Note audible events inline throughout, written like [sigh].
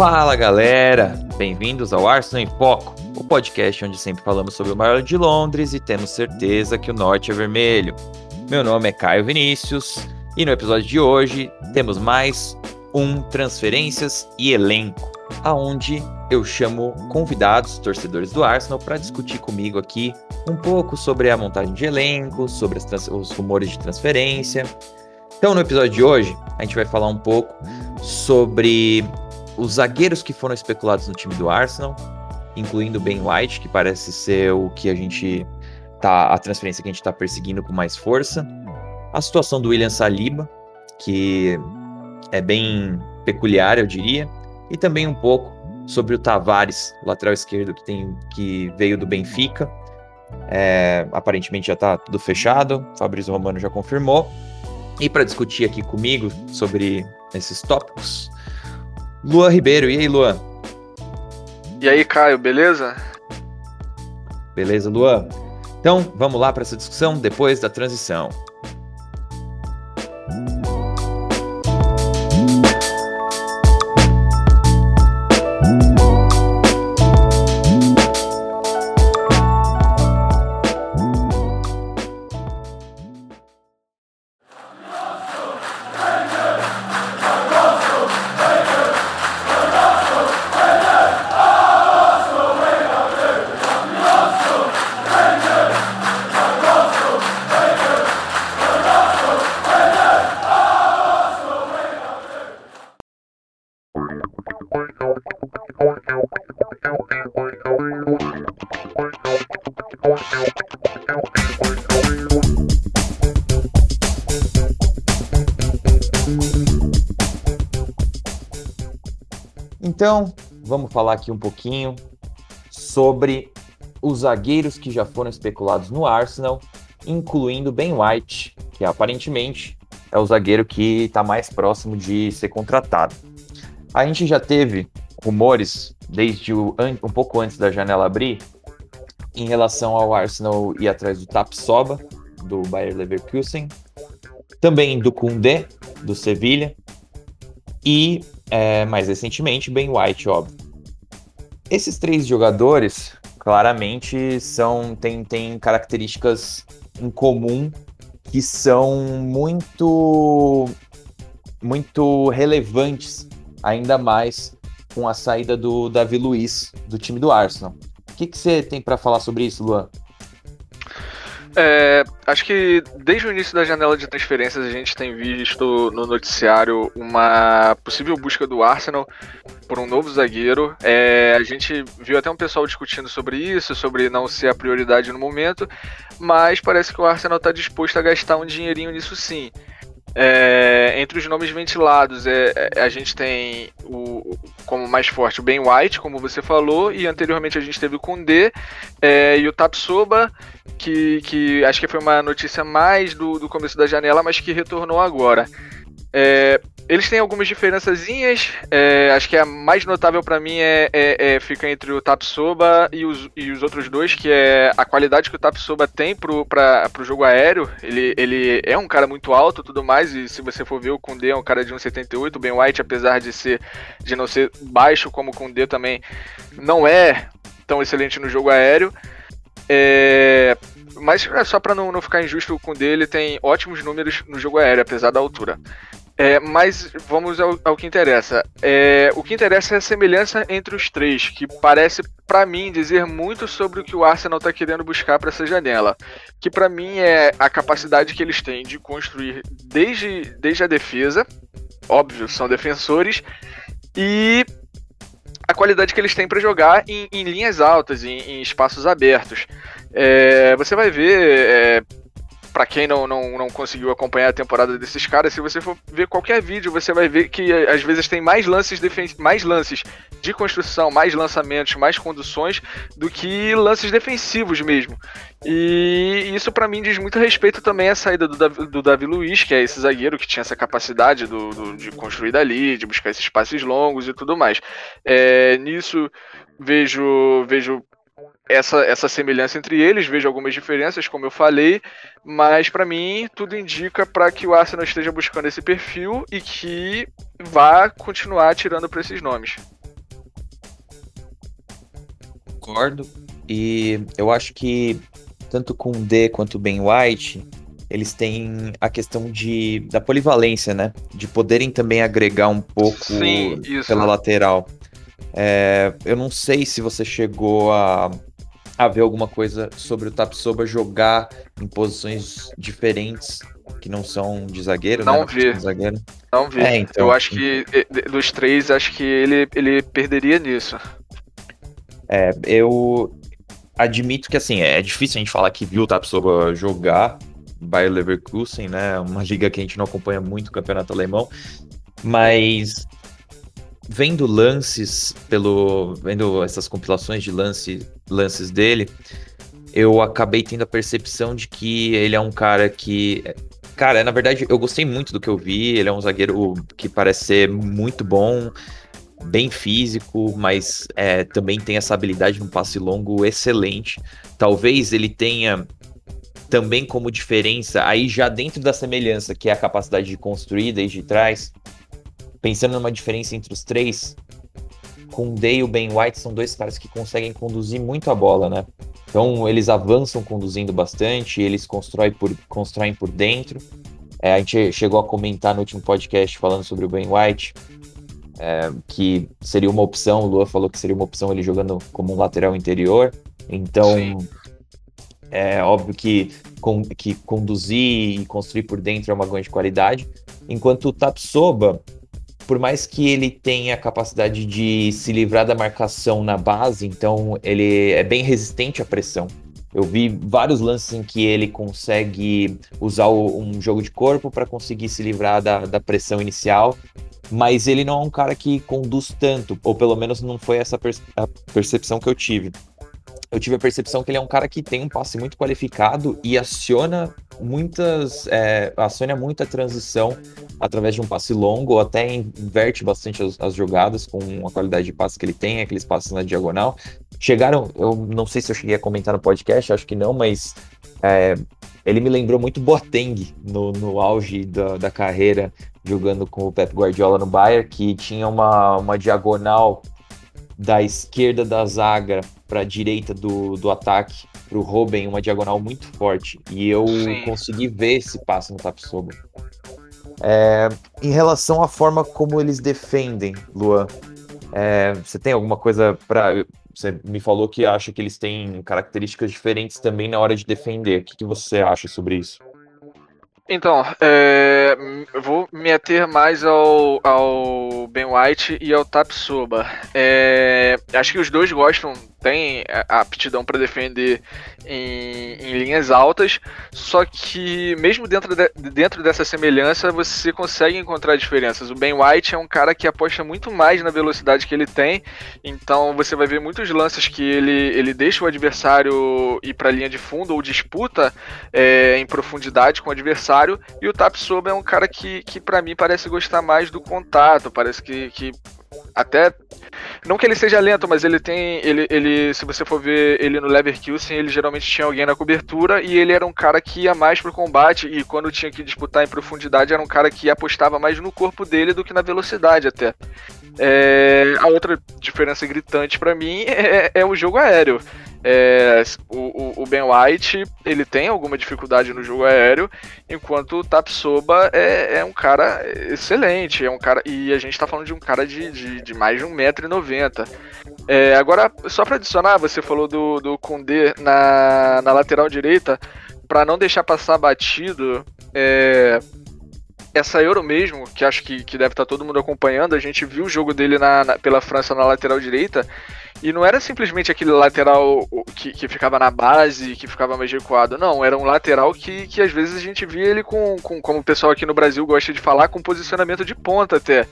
Fala galera, bem-vindos ao Arsenal em Foco, o podcast onde sempre falamos sobre o maior de Londres e temos certeza que o norte é vermelho. Meu nome é Caio Vinícius e no episódio de hoje temos mais um Transferências e Elenco, aonde eu chamo convidados, torcedores do Arsenal, para discutir comigo aqui um pouco sobre a montagem de elenco, sobre os rumores de transferência. Então, no episódio de hoje, a gente vai falar um pouco sobre os zagueiros que foram especulados no time do Arsenal, incluindo Ben White, que parece ser o que a gente tá a transferência que a gente está perseguindo com mais força, a situação do William Saliba, que é bem peculiar, eu diria, e também um pouco sobre o Tavares, lateral esquerdo que, tem, que veio do Benfica. É, aparentemente já está tudo fechado, Fabrício Romano já confirmou. E para discutir aqui comigo sobre esses tópicos, Luan Ribeiro. E aí, Luan? E aí, Caio, beleza? Beleza, Luan? Então, vamos lá para essa discussão depois da transição. Então, vamos falar aqui um pouquinho sobre os zagueiros que já foram especulados no Arsenal, incluindo Ben White, que aparentemente é o zagueiro que está mais próximo de ser contratado. A gente já teve rumores desde o, um pouco antes da janela abrir em relação ao Arsenal ir atrás do Tapsoba, do Bayer Leverkusen, também do Koundé, do Sevilha, e é, mais recentemente, Ben White, óbvio. Esses três jogadores, claramente, são têm, têm características em comum que são muito, muito relevantes, ainda mais com a saída do Davi Luiz do time do Arsenal. O que, que você tem para falar sobre isso, Luan? É, acho que desde o início da janela de transferências a gente tem visto no noticiário uma possível busca do Arsenal por um novo zagueiro. É, a gente viu até um pessoal discutindo sobre isso, sobre não ser a prioridade no momento, mas parece que o Arsenal está disposto a gastar um dinheirinho nisso sim. É, entre os nomes ventilados, é, é, a gente tem o, como mais forte o Ben White, como você falou, e anteriormente a gente teve o Kundê é, e o Tapsoba, que, que acho que foi uma notícia mais do, do começo da janela, mas que retornou agora. É, eles têm algumas diferençazinhas. É, acho que a mais notável para mim é, é, é, fica entre o Tapsoba e os, e os outros dois, que é a qualidade que o Tapsoba tem pro, pra, pro jogo aéreo. Ele, ele é um cara muito alto tudo mais, e se você for ver o Kundê é um cara de 1,78. O Ben White, apesar de ser de não ser baixo como o Kundê também, não é tão excelente no jogo aéreo. É, mas é só para não, não ficar injusto com dele, tem ótimos números no jogo aéreo, apesar da altura. É, mas vamos ao, ao que interessa. É, o que interessa é a semelhança entre os três, que parece, para mim, dizer muito sobre o que o Arsenal está querendo buscar para essa janela. Que para mim é a capacidade que eles têm de construir desde, desde a defesa, óbvio, são defensores, e a qualidade que eles têm para jogar em, em, linhas altas, em, em espaços abertos. É, você vai ver é, para quem não, não, não conseguiu acompanhar a temporada desses caras, se você for ver qualquer vídeo, você vai ver que às vezes tem mais lances, mais lances de construção, mais lançamentos, mais conduções do que lances defensivos mesmo. E isso para mim diz muito respeito também à saída do Davi, do Davi Luiz, que é esse zagueiro que tinha essa capacidade do, do de construir dali, de buscar esses passes longos e tudo mais. É, nisso vejo vejo essa, essa semelhança entre eles, vejo algumas diferenças, como eu falei, mas para mim tudo indica para que o Arsenal esteja buscando esse perfil e que vá continuar tirando para esses nomes. concordo. E eu acho que tanto com o D quanto o Ben White, eles têm a questão de, da polivalência, né? De poderem também agregar um pouco Sim, pela lateral. É, eu não sei se você chegou a, a ver alguma coisa sobre o Tapsoba jogar em posições diferentes que não são de zagueiro, não né? Vi. Zagueiro. Não vi. É, então, eu acho que dos três, acho que ele, ele perderia nisso. É, eu admito que assim, é difícil a gente falar que viu o Tapsoba jogar Bayer Leverkusen, né? Uma liga que a gente não acompanha muito o campeonato alemão, mas vendo lances pelo vendo essas compilações de lance, lances dele, eu acabei tendo a percepção de que ele é um cara que cara, na verdade eu gostei muito do que eu vi, ele é um zagueiro que parece ser muito bom, bem físico, mas é, também tem essa habilidade no passe longo excelente. Talvez ele tenha também como diferença, aí já dentro da semelhança, que é a capacidade de construir desde trás, pensando numa diferença entre os três, com o Day e o Ben White são dois caras que conseguem conduzir muito a bola, né? Então eles avançam conduzindo bastante, eles constroem por, constroem por dentro. É, a gente chegou a comentar no último podcast falando sobre o Ben White, é, que seria uma opção, o Lua falou que seria uma opção ele jogando como um lateral interior. Então, Sim. é óbvio que, com, que conduzir e construir por dentro é uma grande qualidade. Enquanto o Tapsoba, por mais que ele tenha a capacidade de se livrar da marcação na base, então ele é bem resistente à pressão. Eu vi vários lances em que ele consegue usar o, um jogo de corpo para conseguir se livrar da, da pressão inicial, mas ele não é um cara que conduz tanto, ou pelo menos não foi essa per a percepção que eu tive eu tive a percepção que ele é um cara que tem um passe muito qualificado e aciona muitas. É, aciona muita transição através de um passe longo, ou até inverte bastante as, as, jogadas com a qualidade de passe que ele tem, aqueles passes na diagonal. Chegaram, eu não sei se eu cheguei a comentar no podcast, acho que não, mas é, ele me lembrou muito Boateng no, no auge da, da carreira, jogando com o Pep Guardiola no Bayern, que tinha uma, uma diagonal da esquerda da zaga para a direita do, do ataque, para o Robin, uma diagonal muito forte. E eu Sim. consegui ver esse passe no Tapsoba. É, em relação à forma como eles defendem, Luan, é, você tem alguma coisa para. Você me falou que acha que eles têm características diferentes também na hora de defender. O que, que você acha sobre isso? Então, é, eu vou me ater mais ao, ao Ben White e ao Tapsoba. É, acho que os dois gostam tem a aptidão para defender em, em, linhas altas, só que mesmo dentro, de, dentro dessa semelhança você consegue encontrar diferenças. O Ben White é um cara que aposta muito mais na velocidade que ele tem, então você vai ver muitos lances que ele, ele deixa o adversário ir para a linha de fundo ou disputa é, em profundidade com o adversário, e o Tapsoba é um cara que, que para mim parece gostar mais do contato, parece que, que até não que ele seja lento, mas ele tem ele, ele se você for ver ele no Leverkusen, ele geralmente tinha alguém na cobertura e ele era um cara que ia mais pro combate e quando tinha que disputar em profundidade era um cara que apostava mais no corpo dele do que na velocidade até. É, a outra diferença gritante para mim [laughs] é, é, o jogo aéreo. É, o, o, Ben White ele tem alguma dificuldade no jogo aéreo, enquanto o Tapsoba é, é um cara excelente, é um cara e a gente tá falando de um cara de, de, de mais de 1,90m. É, agora, só para adicionar, você falou do, do Kundê na, na lateral direita, para não deixar passar batido, é, essa Euro mesmo, que acho que, que deve estar tá todo mundo acompanhando, a gente viu o jogo dele na, na, pela França na lateral direita, e não era simplesmente aquele lateral que, que ficava na base, que ficava mais recuado. Não, era um lateral que, que às vezes a gente via ele com, com, como o pessoal aqui no Brasil gosta de falar, com posicionamento de ponta até.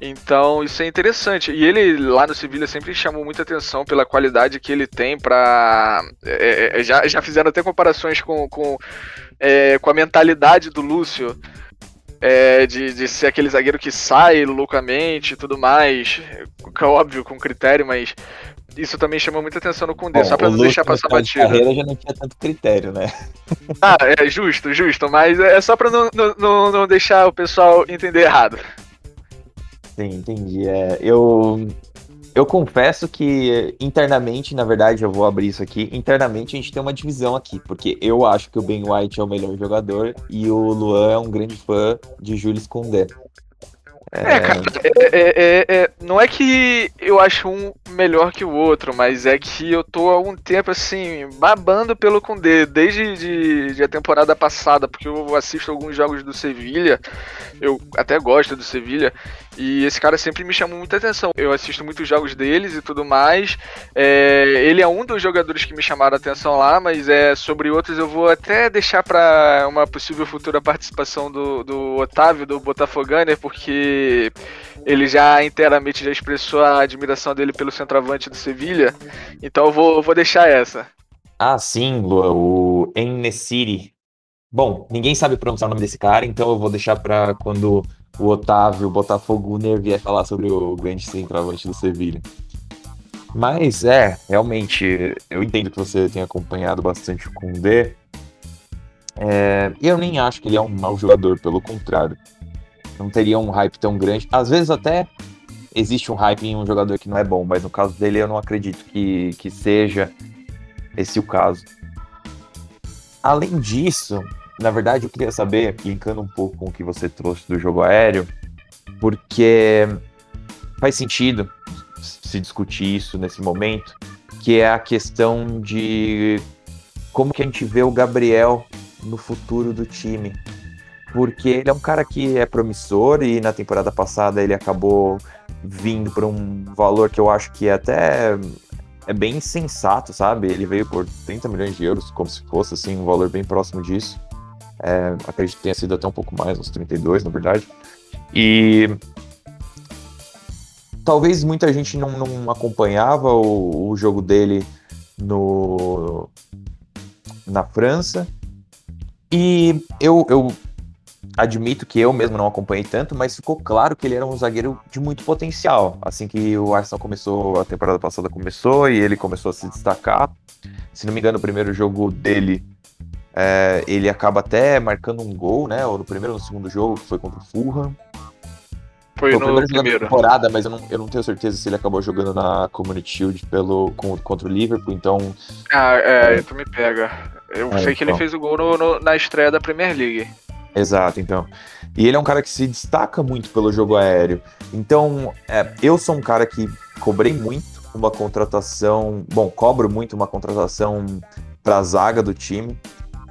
Então isso é interessante. E ele lá no Sevilha sempre chamou muita atenção pela qualidade que ele tem para. É, é, já, já fizeram até comparações com, com, é, com a mentalidade do Lúcio é, de, de ser aquele zagueiro que sai loucamente e tudo mais, que é óbvio, com critério, mas isso também chamou muita atenção no Kundê, só pra não deixar passar batido. carreira já não tinha tanto critério, né? ah, é justo, justo, mas é só pra não, não, não deixar o pessoal entender errado. Sim, entendi. É, eu eu confesso que internamente, na verdade, eu vou abrir isso aqui. Internamente a gente tem uma divisão aqui, porque eu acho que o Ben White é o melhor jogador e o Luan é um grande fã de Jules Koundé. É, cara, é, é, é, não é que eu acho um melhor que o outro, mas é que eu tô há um tempo assim, babando pelo Koundé, desde de, de a temporada passada, porque eu assisto alguns jogos do Sevilha, eu até gosto do Sevilha, e esse cara sempre me chamou muita atenção. Eu assisto muitos jogos deles e tudo mais. É, ele é um dos jogadores que me chamaram a atenção lá, mas é sobre outros eu vou até deixar para uma possível futura participação do, do Otávio, do Botafoganer, porque ele já inteiramente já expressou a admiração dele pelo centroavante do Sevilha. Então eu vou, vou deixar essa. Ah, sim, Lua, o Enesiri. Bom, ninguém sabe pronunciar o nome desse cara, então eu vou deixar para quando o Otávio Botafogo vier falar sobre o grande centroavante do Sevilha. Mas é, realmente, eu entendo que você tem acompanhado bastante o Koundé. É, eu nem acho que ele é um mau jogador, pelo contrário. Não teria um hype tão grande. Às vezes até existe um hype em um jogador que não é bom, mas no caso dele eu não acredito que, que seja esse o caso. Além disso, na verdade, eu queria saber, linkando um pouco com o que você trouxe do jogo aéreo, porque faz sentido se discutir isso nesse momento, que é a questão de como que a gente vê o Gabriel no futuro do time. Porque ele é um cara que é promissor e na temporada passada ele acabou vindo por um valor que eu acho que até é bem sensato, sabe? Ele veio por 30 milhões de euros, como se fosse assim, um valor bem próximo disso. É, acredito que tenha sido até um pouco mais, uns 32, na verdade. E talvez muita gente não, não acompanhava o, o, jogo dele no na França. E eu, eu admito que eu mesmo não acompanhei tanto, mas ficou claro que ele era um zagueiro de muito potencial. Assim que o Arsenal começou, a temporada passada começou e ele começou a se destacar. Se não me engano, o primeiro jogo dele é, ele acaba até marcando um gol, né? Ou no primeiro ou no segundo jogo, que foi contra o Fulham. Foi, foi no primeiro, primeiro. da temporada, mas eu não, eu não tenho certeza se ele acabou jogando na Community Shield pelo, contra o Liverpool, então... Ah, é, é. tu me pega. Eu é, sei que então. ele fez o gol no, no, na estreia da Premier League. Exato, então. E ele é um cara que se destaca muito pelo jogo aéreo. Então, é, eu sou um cara que cobrei muito uma contratação... Bom, cobro muito uma contratação para a zaga do time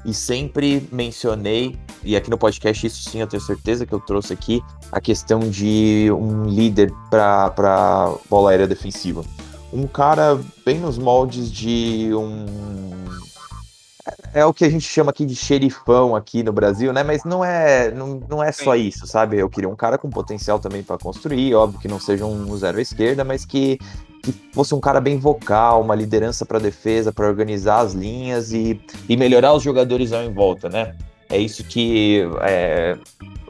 e sempre mencionei, e aqui no podcast isso sim eu tenho certeza que eu trouxe aqui, a questão de um líder para bola aérea defensiva. Um cara bem nos moldes de um. É, é o que a gente chama aqui de xerifão aqui no Brasil, né? Mas não é, não, não é só isso, sabe? Eu queria um cara com potencial também para construir, óbvio que não seja um zero à esquerda, mas que que fosse um cara bem vocal, uma liderança para defesa, para organizar as linhas e, e melhorar os jogadores ao em volta, né? É isso que é,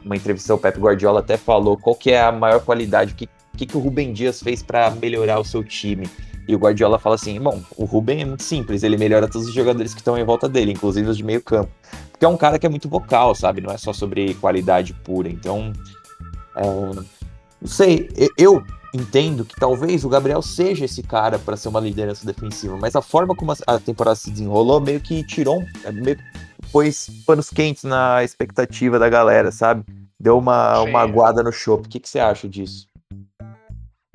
uma entrevista o Pep Guardiola até falou. Qual que é a maior qualidade? O que, que, que o Rubem Dias fez para melhorar o seu time? E o Guardiola fala assim: bom, o Rubem é muito simples, ele melhora todos os jogadores que estão em volta dele, inclusive os de meio campo. Porque é um cara que é muito vocal, sabe? Não é só sobre qualidade pura. Então, é, não sei, eu entendo que talvez o Gabriel seja esse cara para ser uma liderança defensiva, mas a forma como a temporada se desenrolou meio que tirou, é, meio pôs panos quentes na expectativa da galera, sabe? Deu uma, uma aguada no chopp. O que, que você acha disso?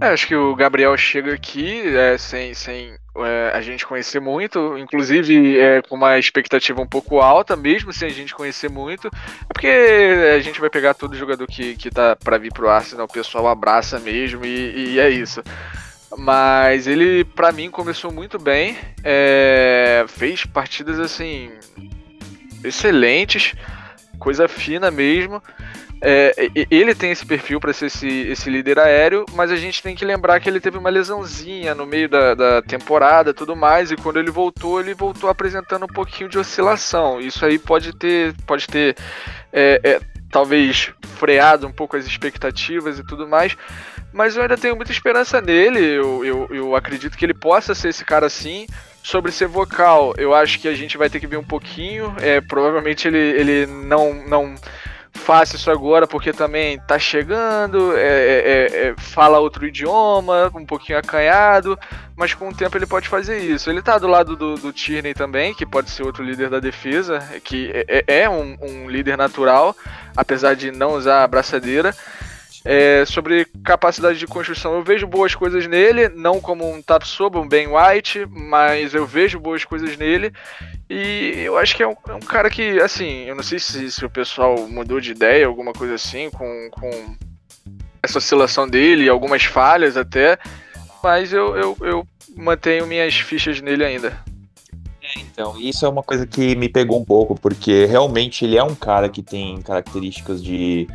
É, acho que o Gabriel chega aqui é, sem, sem é, a gente conhecer muito, inclusive é, com uma expectativa um pouco alta, mesmo sem a gente conhecer muito, é porque a gente vai pegar todo jogador que, que tá para vir pro Arsenal, o pessoal abraça mesmo e, e é isso. Mas ele, para mim, começou muito bem, é, fez partidas assim excelentes, coisa fina mesmo. É, ele tem esse perfil para ser esse, esse, líder aéreo, mas a gente tem que lembrar que ele teve uma lesãozinha no meio da, da temporada tudo mais, e quando ele voltou, ele voltou apresentando um pouquinho de oscilação. Isso aí pode ter, pode ter é, é, talvez freado um pouco as expectativas e tudo mais, mas eu ainda tenho muita esperança nele. Eu, eu, eu acredito que ele possa ser esse cara assim. Sobre ser vocal, eu acho que a gente vai ter que ver um pouquinho. É, provavelmente ele, ele não, não fácil isso agora, porque também tá chegando, é, é, é, fala outro idioma, um pouquinho acanhado, mas com o tempo ele pode fazer isso. Ele tá do lado do, do Tierney também, que pode ser outro líder da defesa, que é, é, é um, um líder natural, apesar de não usar a braçadeira. É, sobre capacidade de construção, eu vejo boas coisas nele, não como um Tapsoba, um Ben White, mas eu vejo boas coisas nele. E eu acho que é um, é um cara que, assim, eu não sei se, se, o pessoal mudou de ideia, alguma coisa assim, com, com essa oscilação dele, algumas falhas até, mas eu, eu, eu mantenho minhas fichas nele ainda. É, então, isso é uma coisa que me pegou um pouco, porque realmente ele é um cara que tem características de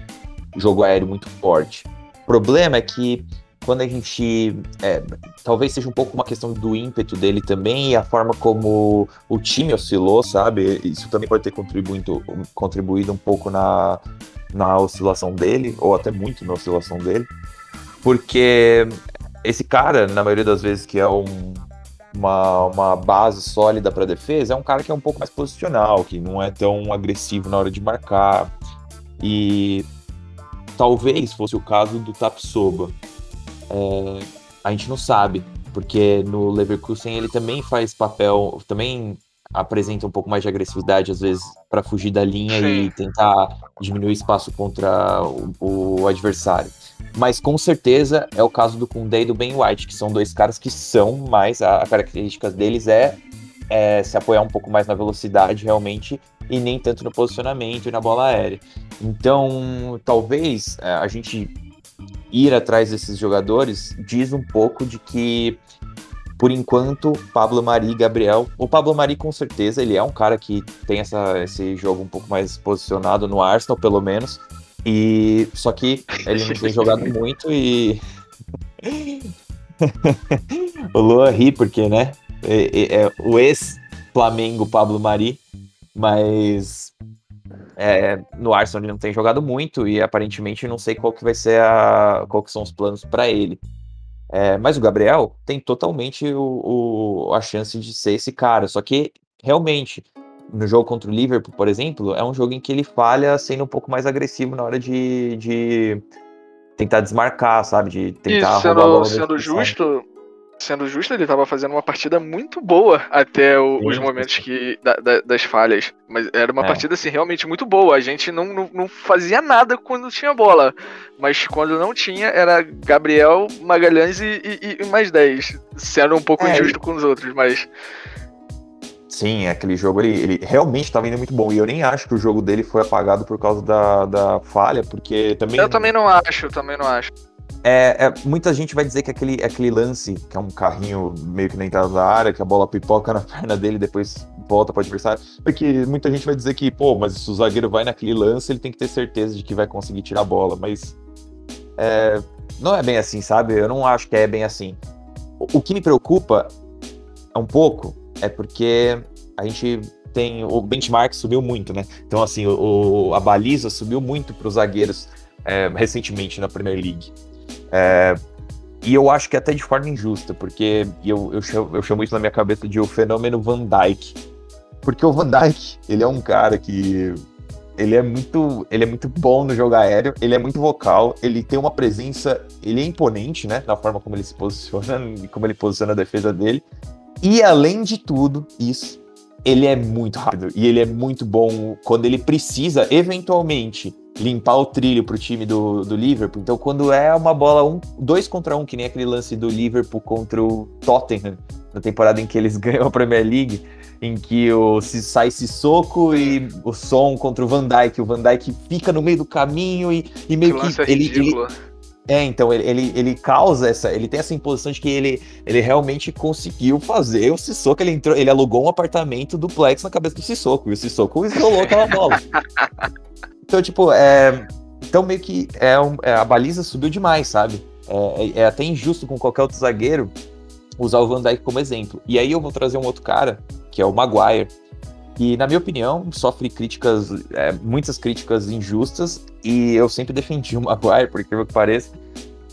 jogo aéreo muito forte. O problema é que quando a gente. É, talvez seja um pouco uma questão do ímpeto dele também e a forma como o time oscilou, sabe? Isso também pode ter contribuído, contribuído um pouco na, na oscilação dele, ou até muito na oscilação dele. Porque esse cara, na maioria das vezes, que é um, uma, uma base sólida para defesa, é um cara que é um pouco mais posicional, que não é tão agressivo na hora de marcar. E talvez fosse o caso do Tapsoba. É, a gente não sabe, porque no Leverkusen ele também faz papel, também apresenta um pouco mais de agressividade, às vezes, para fugir da linha Sim. e tentar diminuir o espaço contra o, o, adversário. Mas com certeza é o caso do Koundé e do Ben White, que são dois caras que são mais. A, a característica deles é, é se apoiar um pouco mais na velocidade, realmente, e nem tanto no posicionamento e na bola aérea. Então, talvez é, a gente ir atrás desses jogadores diz um pouco de que, por enquanto, Pablo Mari e Gabriel. O Pablo Mari, com certeza, ele é um cara que tem essa, esse jogo um pouco mais posicionado no Arsenal, pelo menos. E só que ele não tem jogado [laughs] muito e. [laughs] o Lua ri, porque, né? É, é, é o ex-Flamengo Pablo Mari mas é, no Arsenal ele não tem jogado muito e aparentemente não sei qual que vai ser a, qual que são os planos para ele. É, mas o Gabriel tem totalmente o, o, a chance de ser esse cara. Só que realmente no jogo contra o Liverpool, por exemplo, é um jogo em que ele falha sendo um pouco mais agressivo na hora de, de tentar desmarcar, sabe? De tentar e sendo, sendo justo, sendo justo, ele estava fazendo uma partida muito boa até o, sim, os momentos que da, da, das falhas. Mas era uma é. partida assim realmente muito boa. A gente não, não, não, fazia nada quando tinha bola. Mas quando não tinha, era Gabriel, Magalhães e, e, e mais 10. Sendo um pouco é, injusto com os outros, mas. Sim, aquele jogo ele, ele realmente estava indo muito bom. E eu nem acho que o jogo dele foi apagado por causa da, da falha, porque também. Eu também não acho, também não acho. É, é, muita gente vai dizer que aquele, aquele lance, que é um carrinho meio que na entrada da área, que a bola pipoca na [laughs] perna dele depois volta para o adversário, porque muita gente vai dizer que, pô, mas se o zagueiro vai naquele lance, ele tem que ter certeza de que vai conseguir tirar a bola, mas é, não é bem assim, sabe? Eu não acho que é bem assim. O, o que me preocupa um pouco é porque a gente tem o benchmark subiu muito, né? Então assim, o, a baliza subiu muito para os zagueiros é, recentemente na Premier League. É, e eu acho que até de forma injusta, porque eu, eu, chamo, eu chamo isso na minha cabeça de o fenômeno Van Dyke. Porque o Van Dyke, ele é um cara que ele é muito, ele é muito bom no jogo aéreo, ele é muito vocal, ele tem uma presença, ele é imponente, né, na forma como ele se posiciona, [laughs] como ele posiciona a defesa dele. E além de tudo isso, ele é muito rápido e ele é muito bom quando ele precisa eventualmente limpar o trilho para o time do, do Liverpool. Então, quando é uma bola um, dois contra um, que nem aquele lance do Liverpool contra o Tottenham, na temporada em que eles [laughs] ganham a Premier League, em que o, se, sai esse soco e o som contra o Van Dijk, o Van Dijk fica no meio do caminho e, e meio que, é ele, ele, é, então, ele, ele, ele, causa essa. Ele tem essa imposição de que ele, ele realmente conseguiu fazer o Sissoko. Ele entrou, ele alugou um apartamento duplex na cabeça do Sissoko. E o Sissoko isolou aquela bola. [laughs] Então, tipo, é. Então, meio que é, um, é a baliza subiu demais, sabe? É, é, é, até injusto com qualquer outro zagueiro usar o Van Dijk como exemplo. E aí eu vou trazer um outro cara, que é o Maguire, que, na minha opinião, sofre críticas, é, muitas críticas injustas, e eu sempre defendi o Maguire, por incrível que pareça,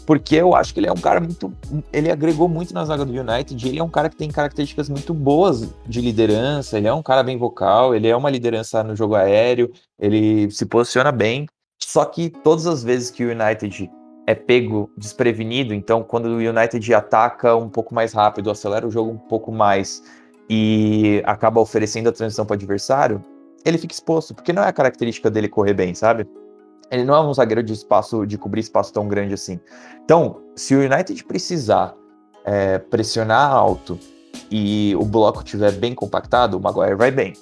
porque eu acho que ele é um cara muito. Ele agregou muito na zaga do United, ele é um cara que tem características muito boas de liderança, ele é um cara bem vocal, ele é uma liderança no jogo aéreo, ele se posiciona bem. Só que todas as vezes que o United é pego desprevenido, então quando o United ataca um pouco mais rápido, acelera o jogo um pouco mais e acaba oferecendo a transição para o adversário, ele fica exposto, porque não é a característica dele correr bem, sabe? Ele não é um zagueiro de espaço, de cobrir espaço tão grande assim. Então, se o United precisar é, pressionar alto e o bloco estiver bem compactado, o Maguire vai bem.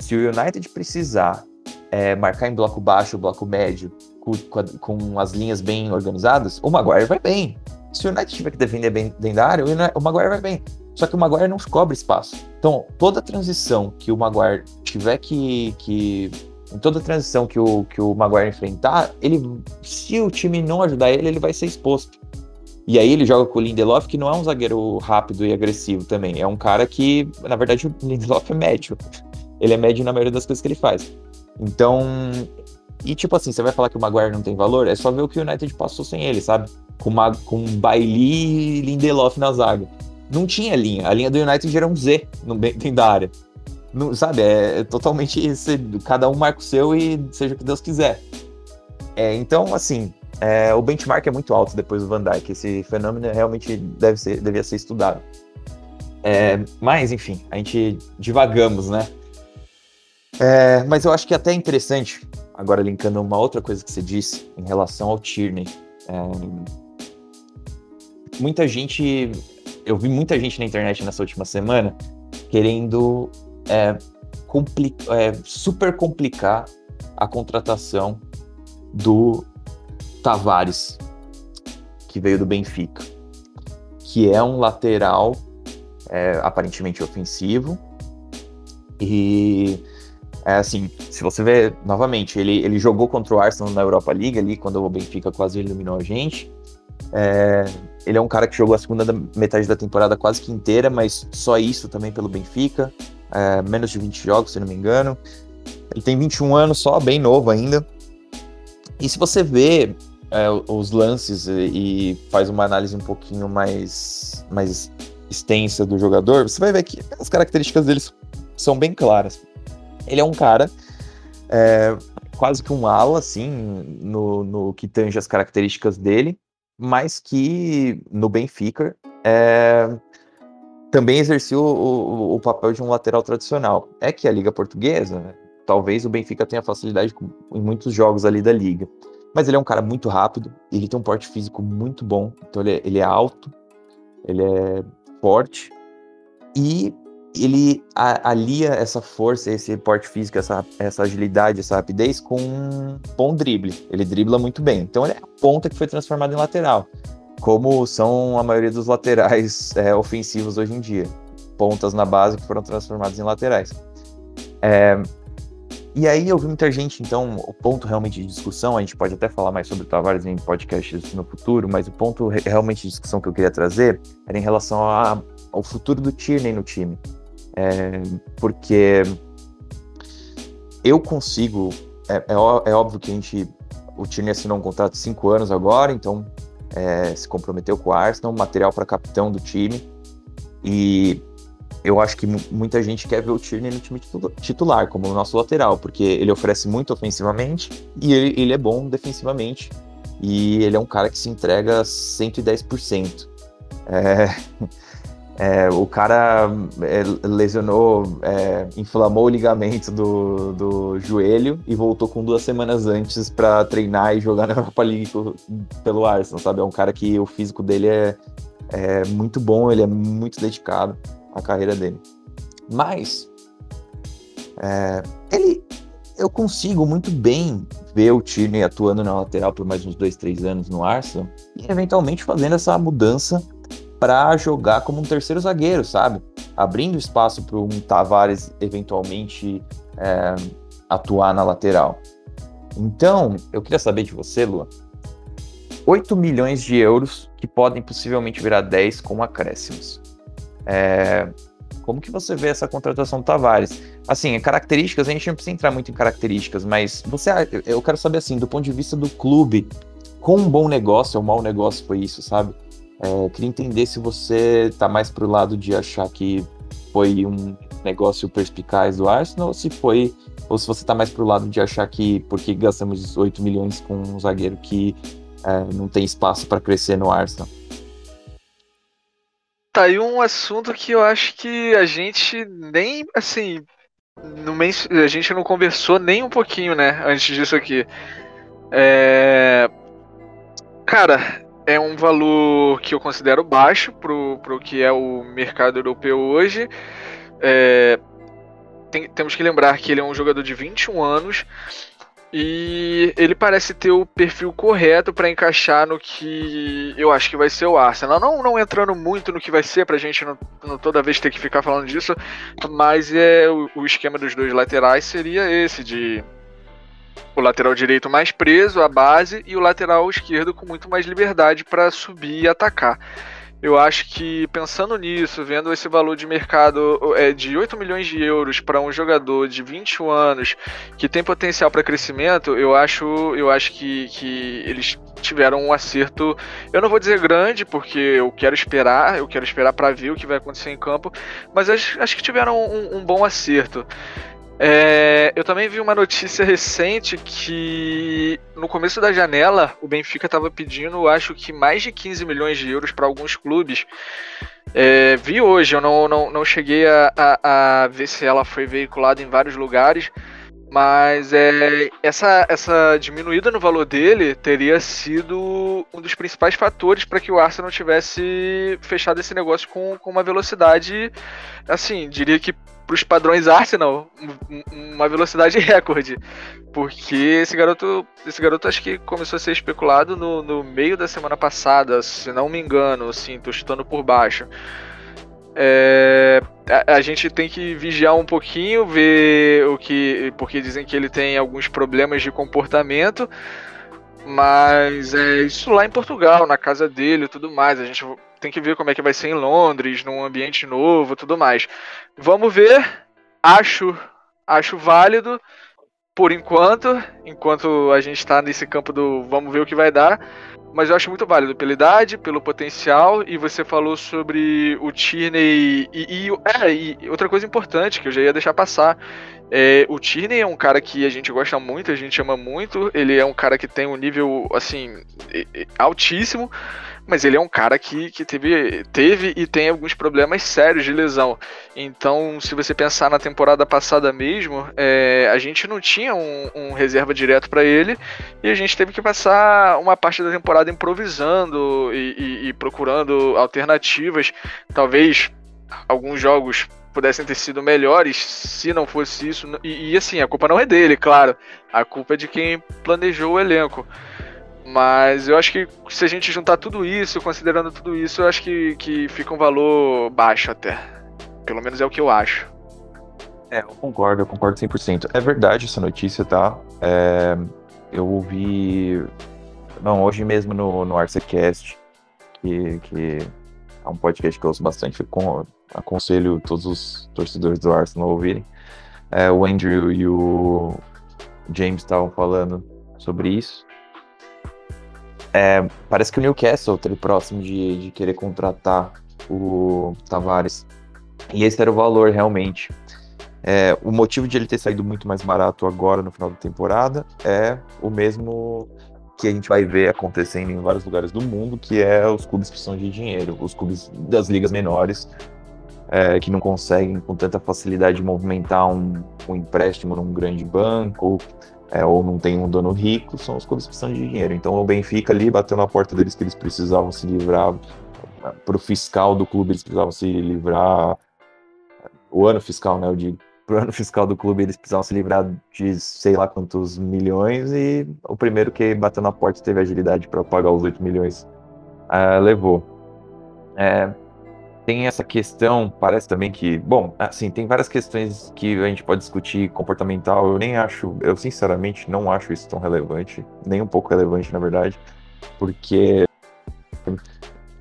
Se o United precisar é, marcar em bloco baixo, bloco médio, com, com, as linhas bem organizadas, o Maguire vai bem. Se o United tiver que defender bem dentro da área, o Maguire vai bem. Só que o Maguire não cobre espaço. Então, toda transição que o Maguire tiver que. que em toda transição que o, que o Maguire enfrentar, ele, se o time não ajudar ele, ele vai ser exposto. E aí ele joga com o Lindelof, que não é um zagueiro rápido e agressivo também. É um cara que, na verdade, o Lindelof é médio. Ele é médio na maioria das coisas que ele faz. Então, e tipo assim, você vai falar que o Maguire não tem valor? É só ver o que o United passou sem ele, sabe? Com, uma, com Bailey e Lindelof na zaga não tinha linha. A linha do United era um Z no dentro da área. Não, sabe, é, é totalmente. cada um marca o seu e seja o que Deus quiser. É, então, assim, é, o benchmark é muito alto depois do Van Dijk. Esse fenômeno realmente deve ser, devia ser estudado. É, mas, enfim, a gente divagamos, né? É, mas eu acho que é até interessante, agora linkando uma outra coisa que você disse em relação ao Tierney. É, muita gente eu vi muita gente na internet nessa última semana querendo é, compli é, super complicar a contratação do Tavares, que veio do Benfica, que é um lateral é, aparentemente ofensivo. E é assim, se você ver novamente, ele, ele jogou contra o Arsenal na Europa League ali, quando o Benfica quase eliminou a gente. É, ele é um cara que jogou a segunda metade da temporada quase que inteira, mas só isso também pelo Benfica. É, menos de 20 jogos, se não me engano. Ele tem 21 anos só, bem novo ainda. E se você vê é, os lances e, e, faz uma análise um pouquinho mais, mais extensa do jogador, você vai ver que as características dele são bem claras. Ele é um cara é, quase que um ala, assim, no, no que tange as características dele mas que no Benfica é, também exerceu o, o, papel de um lateral tradicional. É que a Liga Portuguesa, né, talvez o Benfica tenha facilidade em muitos jogos ali da Liga. Mas ele é um cara muito rápido, ele tem um porte físico muito bom, então ele é, ele é alto, ele é forte e ele alia essa força, esse porte físico, essa, essa agilidade, essa rapidez com um bom drible. Ele dribla muito bem. Então ele é a ponta que foi transformada em lateral, como são a maioria dos laterais é, ofensivos hoje em dia. Pontas na base que foram transformadas em laterais. É, e aí eu vi muita gente, então, o ponto realmente de discussão, a gente pode até falar mais sobre o Tavares em podcasts no futuro, mas o ponto realmente de discussão que eu queria trazer era em relação a, ao futuro do Tierney no time. É, porque eu consigo. É, é, é, óbvio que a gente. O Tierney assinou um contrato de cinco anos agora, então é, se comprometeu com o Arsenal, material para capitão do time. E eu acho que muita gente quer ver o Tierney no time titular, como o nosso lateral, porque ele oferece muito ofensivamente e ele, ele é bom defensivamente. E ele é um cara que se entrega 110%. É, É, o cara é, lesionou, é, inflamou o ligamento do, do joelho e voltou com duas semanas antes para treinar e jogar na Europa League pelo Arsenal, sabe? É um cara que o físico dele é, é muito bom, ele é muito dedicado à carreira dele. Mas é, ele, eu consigo muito bem ver o Tierney atuando na lateral por mais uns dois, três anos no Arsenal e eventualmente fazendo essa mudança para jogar como um terceiro zagueiro, sabe? Abrindo espaço para um Tavares eventualmente é, atuar na lateral. Então, eu queria saber de você, Lua. 8 milhões de euros que podem possivelmente virar 10 com acréscimos. É, como que você vê essa contratação do Tavares? Assim, características, a gente não precisa entrar muito em características, mas você, eu quero saber assim, do ponto de vista do clube, com um bom negócio ou um mau negócio foi isso, sabe? É, queria entender se você está mais pro lado de achar que foi um negócio perspicaz do Arsenal ou se foi Ou se você tá mais pro lado de achar que porque gastamos 8 milhões com um zagueiro que é, não tem espaço para crescer no Arsenal. Tá aí um assunto que eu acho que a gente nem, assim, a gente não conversou nem um pouquinho, né, antes disso aqui. É... Cara, é um valor que eu considero baixo pro, pro que é o mercado europeu hoje. É... Tem, temos que lembrar que ele é um jogador de 21 anos e ele parece ter o perfil correto para encaixar no que eu acho que vai ser o Arsenal. Não, não entrando muito no que vai ser, pra gente não, não toda vez ter que ficar falando disso, mas é o, o esquema dos dois laterais seria esse, de o lateral direito mais preso, a base, e o lateral esquerdo com muito mais liberdade para subir e atacar. Eu acho que pensando nisso, vendo esse valor de mercado é, de 8 milhões de euros para um jogador de 21 anos que tem potencial para crescimento, eu acho, eu acho que, que eles tiveram um acerto. Eu não vou dizer grande, porque eu quero esperar, eu quero esperar para ver o que vai acontecer em campo, mas acho, acho que tiveram um, um bom acerto. É, eu também vi uma notícia recente que no começo da janela o Benfica estava pedindo, acho que mais de 15 milhões de euros para alguns clubes. É, vi hoje, eu não, não, não cheguei a, a, a, ver se ela foi veiculada em vários lugares, mas é, essa, essa diminuída no valor dele teria sido um dos principais fatores para que o Arsenal tivesse fechado esse negócio com, com uma velocidade, assim, diria que para os padrões Arsenal, uma velocidade [laughs] recorde. Porque esse garoto, esse garoto acho que começou a ser especulado no, no meio da semana passada, se não me engano, assim, tô chutando por baixo. É, a, a, gente tem que vigiar um pouquinho, ver o que. Porque dizem que ele tem alguns problemas de comportamento. Mas é isso lá em Portugal, na casa dele tudo mais. A gente tem que ver como é que vai ser em Londres, num ambiente novo, tudo mais. Vamos ver. Acho, acho válido por enquanto, enquanto a gente está nesse campo do vamos ver o que vai dar. Mas eu acho muito válido pela idade, pelo potencial, e você falou sobre o Tierney. E, e, é, e outra coisa importante que eu já ia deixar passar. É, o Tierney é um cara que a gente gosta muito, a gente ama muito. Ele é um cara que tem um nível, assim, altíssimo mas ele é um cara que, que teve, teve e tem alguns problemas sérios de lesão. Então, se você pensar na temporada passada mesmo, é, a gente não tinha um, um reserva direto para ele e a gente teve que passar uma parte da temporada improvisando e, e, e procurando alternativas. Talvez alguns jogos pudessem ter sido melhores se não fosse isso. E, e, assim, a culpa não é dele, claro. A culpa é de quem planejou o elenco. Mas eu acho que se a gente juntar tudo isso, considerando tudo isso, eu acho que, que fica um valor baixo até. Pelo menos é o que eu acho. É, eu concordo, eu concordo 100%. É verdade essa notícia, tá? É, eu ouvi. Não, hoje mesmo no, no Arcecast, que, que é um podcast que eu ouço bastante, com, aconselho todos os torcedores do Arsenal a ouvirem. É, o Andrew e o James estavam falando sobre isso. É, parece que o Newcastle está próximo de, de querer contratar o Tavares. E esse era o valor realmente. É, o motivo de ele ter saído muito mais barato agora no final da temporada é o mesmo que a gente vai ver acontecendo em vários lugares do mundo, que é os clubes que precisam de dinheiro, os clubes das ligas menores, é, que não conseguem com tanta facilidade movimentar um, um empréstimo num grande banco, é, ou não tem um dono rico, são os clubes que precisam de dinheiro. Então o Benfica ali bateu na porta deles que eles precisavam se livrar, para o fiscal do clube eles precisavam se livrar, o ano fiscal, né, eu digo, para o ano fiscal do clube eles precisavam se livrar de sei lá quantos milhões e o primeiro que bateu na porta teve agilidade para pagar os 8 milhões uh, levou. É, tem essa questão, parece também que, bom, assim, tem várias questões que a gente pode discutir comportamental. Eu nem acho, eu sinceramente não acho isso tão relevante, nem um pouco relevante, na verdade, porque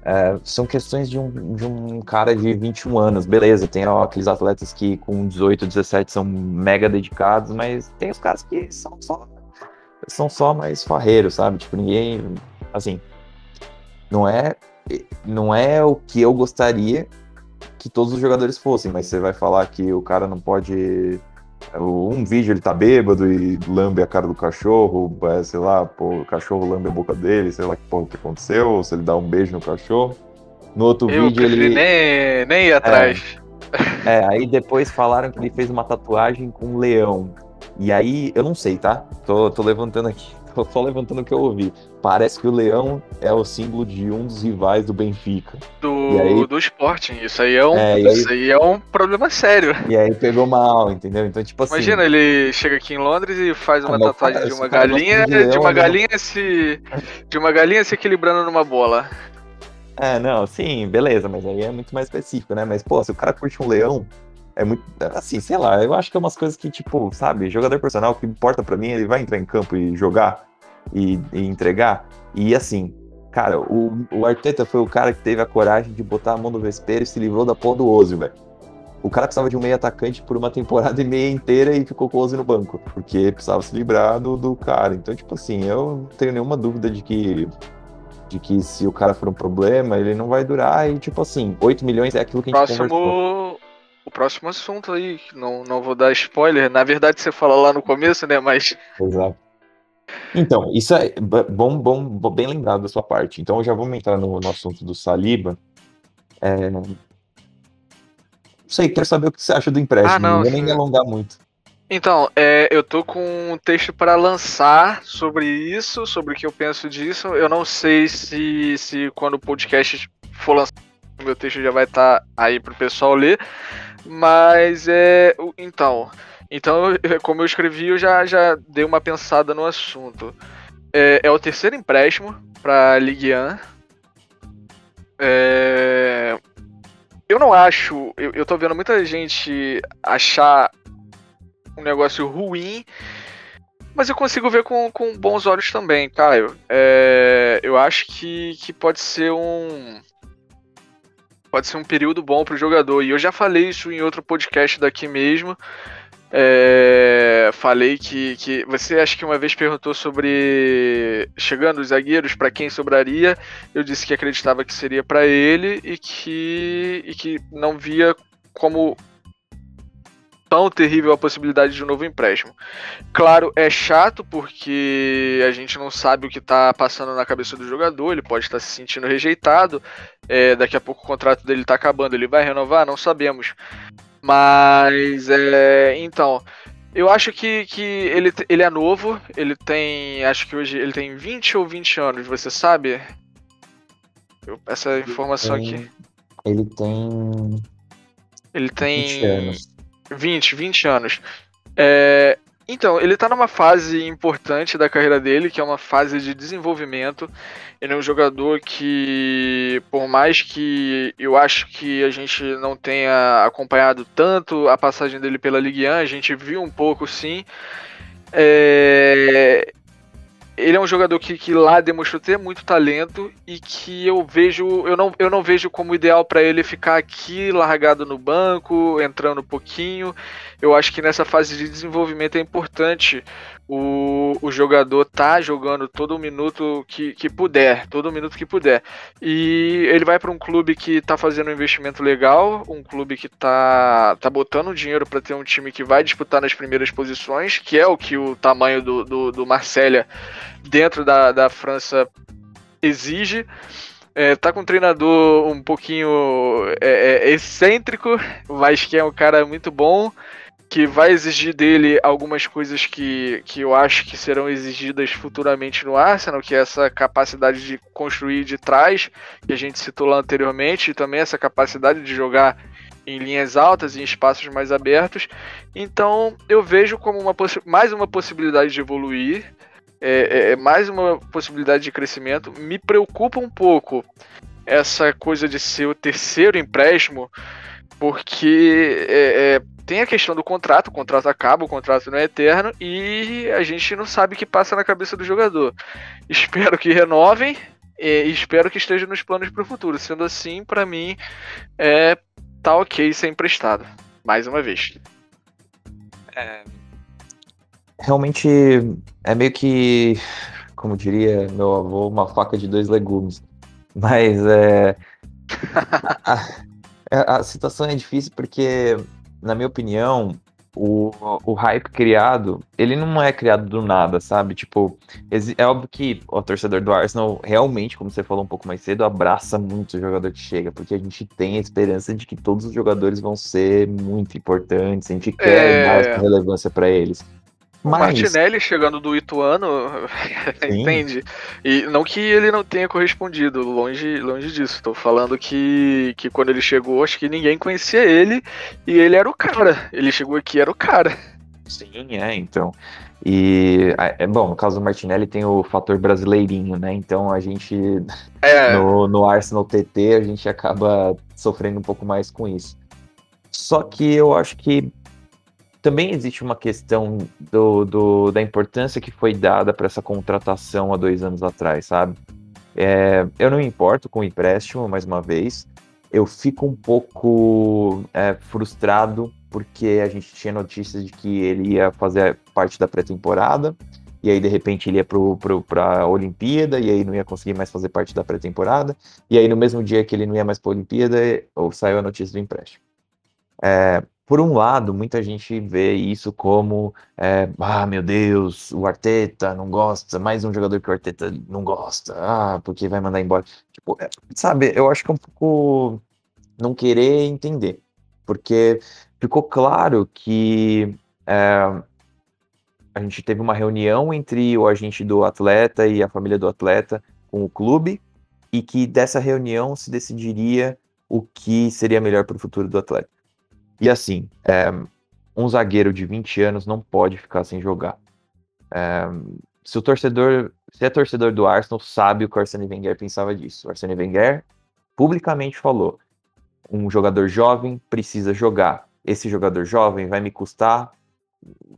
é, são questões de um, de um cara de 21 anos, beleza, tem ó, aqueles atletas que com 18, 17 são mega dedicados, mas tem os caras que são só, são só mais farreiros, sabe? Tipo, ninguém, assim, não é não é o que eu gostaria que todos os jogadores fossem, mas você vai falar que o cara não pode Um vídeo ele tá bêbado e lambe a cara do cachorro, é, sei lá, pô, o cachorro lambe a boca dele, sei lá que porra que aconteceu, ou se ele dá um beijo no cachorro. No outro Eu vídeo ele. nem, nem ir atrás. É, aí depois falaram que ele fez uma tatuagem com um leão. E aí, eu não sei, tá? Tô, tô levantando aqui. Tô só levantando o que eu ouvi. Parece que o leão é o símbolo de um dos rivais do Benfica. Do, aí- do Sporting. Isso aí é um, É, aí- isso aí é um problema sério. E aí pegou mal, entendeu? Então, tipo assim. Imagina, ele chega aqui em Londres e faz Ah, uma o tatuagem de uma galinha, de leão, de uma não- galinha se de uma galinha se equilibrando numa bola. É, não, sim, beleza, mas aí é muito mais específico, né? Mas, pô, se o cara curte um leão, é muito. Assim, sei lá, eu acho que é umas coisas que, tipo, sabe, jogador profissional, o que importa pra mim, ele vai entrar em campo e jogar e, e entregar. E assim, cara, o, o Arteta foi o cara que teve a coragem de botar a mão no vespeiro e se livrou da porra do Ozil, velho. O cara precisava de um meio atacante por uma temporada [laughs] e meia inteira e ficou com o Ozil no banco, porque precisava se livrar do, do cara. Então, tipo assim, eu não tenho nenhuma dúvida de que de que se o cara for um problema, ele não vai durar e, tipo assim, 8 milhões é aquilo que a gente conversou. O próximo assunto aí, não não vou dar spoiler. Na verdade você fala lá no começo, né, mas Exato. Então, isso é bom, bom, bom- bem lembrado da sua parte. Então, já vamos entrar no, no assunto do Saliba. É... Não sei, quero saber o que você acha do empréstimo. Ah, não, não vou nem me alongar muito. Então, é, eu tô com um texto para lançar sobre isso, sobre o que eu penso disso. Eu não sei se, se quando o podcast for lançado, o meu texto já vai estar aí pro pessoal ler. Mas é. Então. Então, eu- como eu escrevi, eu já, já dei uma pensada no assunto. É, é o terceiro empréstimo para Ligue 1. É, eu não acho. Eu, eu tô vendo muita gente achar um negócio ruim, mas eu consigo ver com, com bons olhos também, Caio. É, eu acho que, que pode ser um. Pode ser um período bom pro jogador. E eu já falei isso em outro podcast daqui mesmo. É, falei que, que você acha que uma vez perguntou sobre chegando os zagueiros para quem sobraria. Eu disse que acreditava que seria para ele e que, e que não via como tão terrível a possibilidade de um novo empréstimo. Claro, é chato porque a gente não sabe o que está passando na cabeça do jogador, ele pode estar se sentindo rejeitado, é, daqui a pouco o contrato dele está acabando, ele vai renovar? Não sabemos. Mas, é, então, eu acho que, que ele, ele é novo, ele tem, acho que hoje ele tem 20 ou 20 anos, você sabe? Eu- essa informação aqui. Ele tem Ele tem 20 anos. 20, 20 anos. É, então, ele tá numa fase importante da carreira dele, que é uma fase de desenvolvimento. Ele é um jogador que, por mais que eu acho que a gente não tenha acompanhado tanto a passagem dele pela Ligue 1, a gente viu um pouco sim. É, ele é um jogador que, que lá demonstrou ter muito talento e que eu vejo, eu não, eu não vejo como ideal para ele ficar aqui largado no banco, entrando um pouquinho. Eu acho que nessa fase de desenvolvimento é importante o, o jogador tá jogando todo minuto que, que puder, todo minuto que puder. E ele vai para um clube que tá fazendo um investimento legal, um clube que tá, tá botando dinheiro para ter um time que vai disputar nas primeiras posições, que é o que o tamanho do, do, do Marselha dentro da, da França exige. É, tá com um treinador um pouquinho é, é, excêntrico, mas que é um cara muito bom, que vai exigir dele algumas coisas que, que eu acho que serão exigidas futuramente no Arsenal, que é essa capacidade de construir de trás, que a gente citou lá anteriormente, e também essa capacidade de jogar em linhas altas e em espaços mais abertos. Então eu vejo como uma mais uma possibilidade de evoluir é, é, mais uma possibilidade de crescimento. Me preocupa um pouco essa coisa de ser o terceiro empréstimo, porque é, é, tem a questão do contrato, o contrato acaba, o contrato não é eterno, e a gente não sabe o que passa na cabeça do jogador. Espero que renovem e espero que esteja nos planos para o futuro. Sendo assim, para mim, é, tá ok ser emprestado. Mais uma vez. É, Realmente é meio que, como diria meu avô, uma faca de dois legumes. Mas é. [laughs] a, a- situação é difícil porque, na minha opinião, o, o hype criado, ele não é criado do nada, sabe? Tipo, é óbvio que o torcedor do Arsenal realmente, como você falou um pouco mais cedo, abraça muito o jogador que chega, porque a gente tem a esperança de que todos os jogadores vão ser muito importantes, a gente quer é... dar relevância para eles. Mas... Martinelli chegando do Ituano, [laughs] entende? E não que ele não tenha correspondido, longe, longe disso. Tô falando que, que quando ele chegou, acho que ninguém conhecia ele e ele era o cara. Ele chegou aqui era o cara. Sim, é, então. E, é bom, no caso do Martinelli tem o fator brasileirinho, né? Então a gente, [laughs] é. no, no Arsenal TT, a gente acaba sofrendo um pouco mais com isso. Só que eu acho que também existe uma questão do, do da importância que foi dada para essa contratação há dois anos atrás, sabe? É, eu não me importo com o empréstimo, mais uma vez. Eu fico um pouco é, frustrado porque a gente tinha notícias de que ele ia fazer parte da pré-temporada, e aí de repente ele ia para a Olimpíada, e aí não ia conseguir mais fazer parte da pré-temporada, e aí no mesmo dia que ele não ia mais para a Olimpíada, ou saiu a notícia do empréstimo. É, por um lado, muita gente vê isso como, é, ah, meu Deus, o Arteta não gosta, mais um jogador que o Arteta não gosta, ah, porque vai mandar embora. Tipo, é, sabe, eu acho que é um pouco não querer entender, porque ficou claro que é, a gente teve uma reunião entre o agente do atleta e a família do atleta com o clube, e que dessa reunião se decidiria o que seria melhor para o futuro do atleta. E assim, é, um zagueiro de 20 anos não pode ficar sem jogar. É, se o torcedor, se é torcedor do Arsenal, sabe o que o Arsene Wenger pensava disso. O Arsene Wenger publicamente falou: um jogador jovem precisa jogar. Esse jogador jovem vai me custar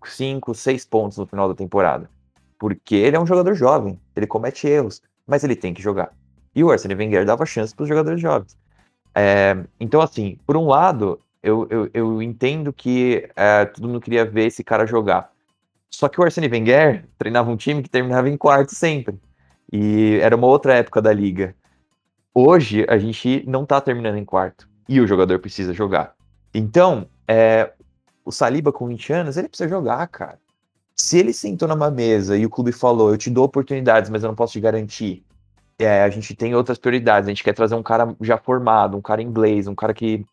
5, 6 pontos no final da temporada. Porque ele é um jogador jovem, ele comete erros, mas ele tem que jogar. E o Arsene Wenger dava chance para os jogadores jovens. É, então, assim, por um lado, eu, eu, eu entendo que é, todo mundo queria ver esse cara jogar. Só que o Arsene Wenger treinava um time que terminava em quarto sempre. E era uma outra época da liga. Hoje, a gente não tá terminando em quarto. E o jogador precisa jogar. Então, é, o Saliba com 20 anos, ele precisa jogar, cara. Se ele sentou numa mesa e o clube falou, eu te dou oportunidades, mas eu não posso te garantir. É, a gente tem outras prioridades. A gente quer trazer um cara já formado, um cara inglês, um cara que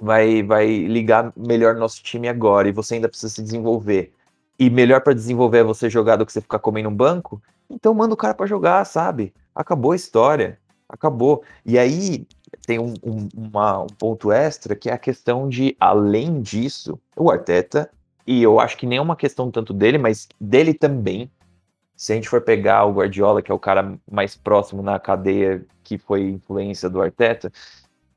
vai, vai ligar melhor no nosso time agora e você ainda precisa se desenvolver. E melhor para desenvolver é você jogar do que você ficar comendo um banco, então manda o cara para jogar, sabe? Acabou a história. Acabou. E aí tem um, um, uma, um ponto extra que é a questão de, além disso, o Arteta, e eu acho que nem é uma questão tanto dele, mas dele também. Se a gente for pegar o Guardiola, que é o cara mais próximo na cadeia que foi influência do Arteta,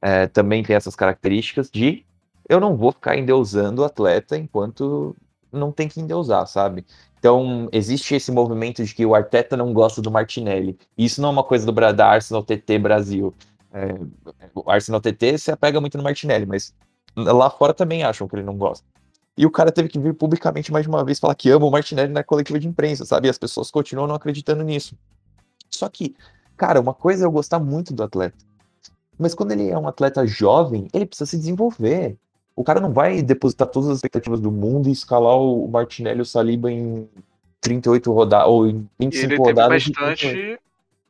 é, também tem essas características de eu não vou ficar endeusando o atleta enquanto não tem que endeusar, sabe? Então, existe esse movimento de que o Arteta não gosta do Martinelli. Isso não é uma coisa do da Arsenal TT Brasil. É, o Arsenal TT se apega muito no Martinelli, mas lá fora também acham que ele não gosta. E o cara teve que vir publicamente mais de uma vez falar que ama o Martinelli na coletiva de imprensa, sabe? E as pessoas continuam não acreditando nisso. Só que, cara, uma coisa é eu gostar muito do atleta. Mas quando ele é um atleta jovem, ele precisa se desenvolver. O cara não vai depositar todas as expectativas do mundo e escalar o Martinelli e o Saliba em 38 rodadas ou em 25 ele rodadas. Teve bastante,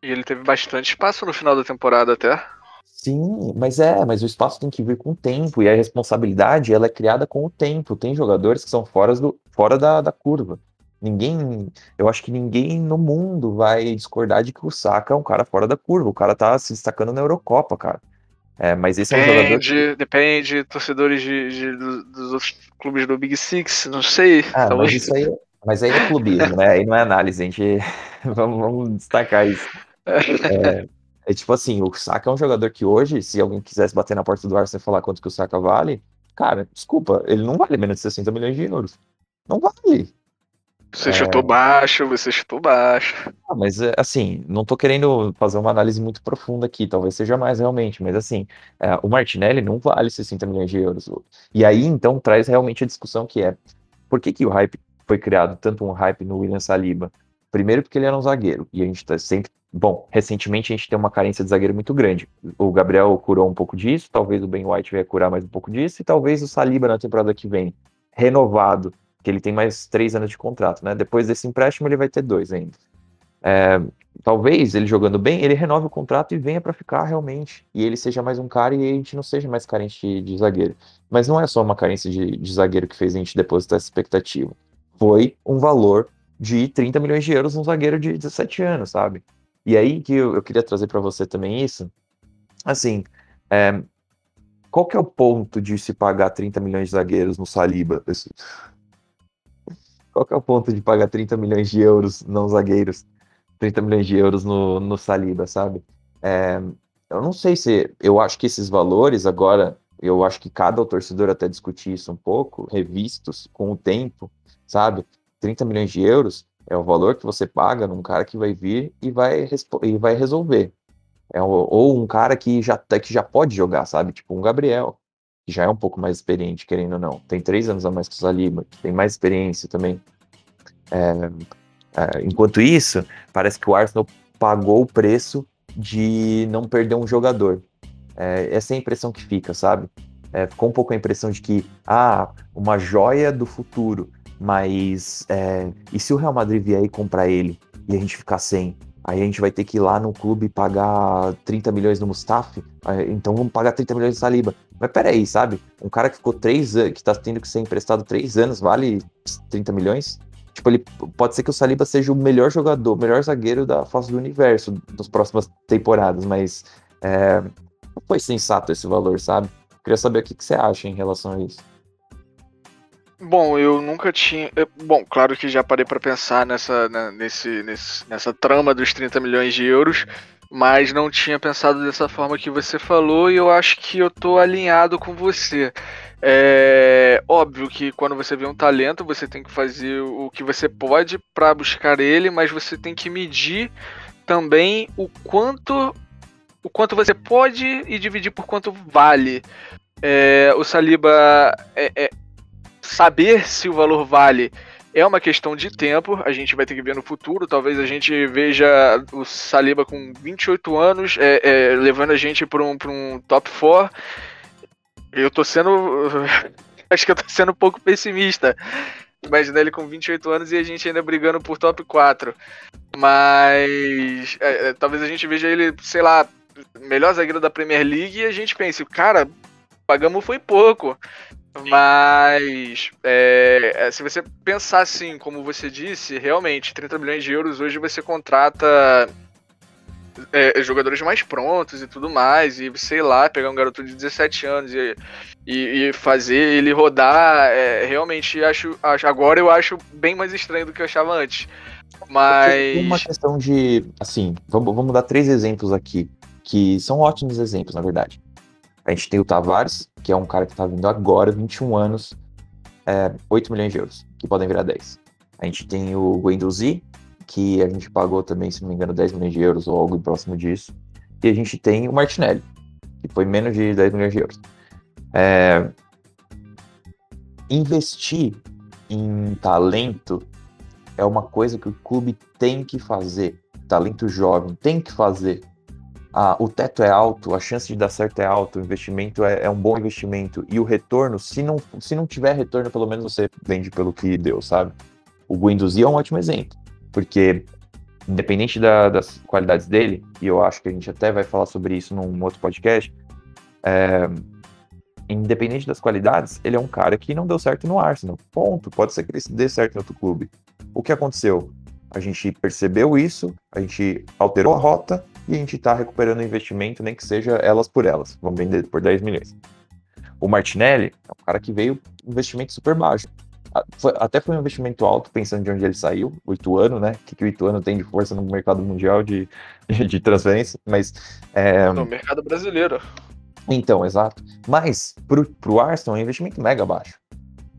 e ele teve bastante espaço no final da temporada até. Sim, mas é, mas o espaço tem que vir com o tempo e a responsabilidade ela é criada com o tempo. Tem jogadores que são fora, do, fora da, da curva. Ninguém, eu acho que ninguém no mundo vai discordar de que o Saka é um cara fora da curva. O cara tá se destacando na Eurocopa, cara. É, mas esse depende, é um jogador. Que... Depende, torcedores de, de, dos outros clubes do Big Six, não sei. Ah, mas isso aí, mas aí é clubismo, né? Aí não é análise, a gente. [laughs] vamos, vamos destacar isso. É, é, tipo assim, o Saka é um jogador que hoje, se alguém quisesse bater na porta do Arsenal e falar quanto que o Saka vale, cara, desculpa, ele não vale menos de 60 milhões de euros. Não vale. Você é... chutou baixo, você chutou baixo. Ah, mas é, assim, não tô querendo fazer uma análise muito profunda aqui, talvez seja mais realmente, mas assim, é, o Martinelli não vale 60 milhões de euros. E aí, então, traz realmente a discussão que é, por que que o hype foi criado, tanto um hype no William Saliba? Primeiro porque ele era um zagueiro, e a gente tá sempre... Bom, recentemente a gente tem uma carência de zagueiro muito grande. O Gabriel curou um pouco disso, talvez o Ben White venha curar mais um pouco disso, e talvez o Saliba na temporada que vem renovado, que ele tem mais três anos de contrato, né? Depois desse empréstimo, ele vai ter dois ainda. É, talvez ele jogando bem, ele renove o contrato e venha para ficar realmente. E ele seja mais um cara e a gente não seja mais carente de, de zagueiro. Mas não é só uma carência de, de, zagueiro que fez a gente depositar essa expectativa. Foi um valor de 30 milhões de euros num zagueiro de 17 anos, sabe? E aí que eu, eu queria trazer para você também isso. Assim, é, qual que é o ponto de se pagar 30 milhões de zagueiros no Saliba? Qual que é o ponto de pagar 30 milhões de euros não zagueiros 30 milhões de euros no, no Saliba, sabe? É, eu não sei se. Eu acho que esses valores agora, eu acho que cada torcedor até discutir isso um pouco, revistos com o tempo, sabe? 30 milhões de euros é o valor que você paga num cara que vai vir e vai, e vai resolver. É, ou um cara que já, que já pode jogar, sabe? Tipo um Gabriel, que já é um pouco mais experiente, querendo ou não. Tem três anos a mais que o Saliba, que tem mais experiência também. É, é, enquanto isso, parece que o Arsenal pagou o preço de não perder um jogador. É, essa é a impressão que fica, sabe? É, ficou um pouco a impressão de que, ah, uma joia do futuro, mas é, e se o Real Madrid vier e comprar ele e a gente ficar sem? Aí a gente vai ter que ir lá no clube pagar 30 milhões no Mustafi, então vamos pagar 30 milhões de Saliba. Mas peraí, sabe? Um cara que ficou três anos, que tá tendo que ser emprestado três anos, vale 30 milhões? Tipo, ele pode ser que o Saliba seja o melhor jogador, o melhor zagueiro da face do universo nas próximas temporadas, mas é, não foi sensato esse valor, sabe? Queria saber o que, que você acha em relação a isso. Bom, eu nunca tinha. Bom, claro que já parei para pensar nessa, né, nesse, nesse, nessa trama dos 30 milhões de euros, mas não tinha pensado dessa forma que você falou e eu acho que eu tô alinhado com você. É óbvio que quando você vê um talento, você tem que fazer o que você pode para buscar ele, mas você tem que medir também o quanto o quanto você pode e dividir por quanto vale. É, o Saliba é, é, saber se o valor vale é uma questão de tempo, a gente vai ter que ver no futuro. Talvez a gente veja o Saliba com 28 anos, é, é, levando a gente para um, um top 4 eu tô sendo. [laughs] Acho que eu tô sendo um pouco pessimista. Imagina ele com 28 anos e a gente ainda brigando por top 4. Mas. É, é, talvez a gente veja ele, sei lá, melhor zagueiro da Premier League e a gente pense, cara, pagamos foi pouco. Mas é, é, se você pensar assim, como você disse, realmente, 30 milhões de euros hoje você contrata é, jogadores mais prontos e tudo mais, e sei lá, pegar um garoto de 17 anos e, e, e fazer ele rodar, é, realmente acho, acho. Agora eu acho bem mais estranho do que eu achava antes. Mas. Tem uma questão de. Assim, vamos, vamos dar três exemplos aqui, que são ótimos exemplos, na verdade. A gente tem o Tavares, que é um cara que tá vindo agora, 21 anos, é, 8 milhões de euros, que podem virar 10. A gente tem o Guendouzi, que a gente pagou também, se não me engano, 10 milhões de euros ou algo próximo disso. E a gente tem o Martinelli, que foi menos de 10 milhões de euros. É... Investir em talento é uma coisa que o clube tem que fazer. Talento jovem tem que fazer. Ah, o teto é alto, a chance de dar certo é alta, o investimento é, é, um bom investimento. E o retorno, se não, se não tiver retorno, pelo menos você vende pelo que deu, sabe? O Guendouzi é um ótimo exemplo. Porque, independente da, das qualidades dele, e eu acho que a gente até vai falar sobre isso num outro podcast, é, independente das qualidades, ele é um cara que não deu certo no Arsenal. Ponto. Pode ser que ele dê certo em outro clube. O que aconteceu? A gente percebeu isso, a gente alterou a rota e a gente está recuperando o investimento, nem que seja elas por elas. Vamos vender por 10 milhões. O Martinelli é um cara que veio investimento super baixo. Até foi um investimento alto, pensando de onde ele saiu, o Ituano, né? O que, que o Ituano tem de força no mercado mundial de, [laughs] de transferência, mas... É... No mercado brasileiro. Então, exato. Mas, pro, pro Arsenal, é um investimento mega baixo.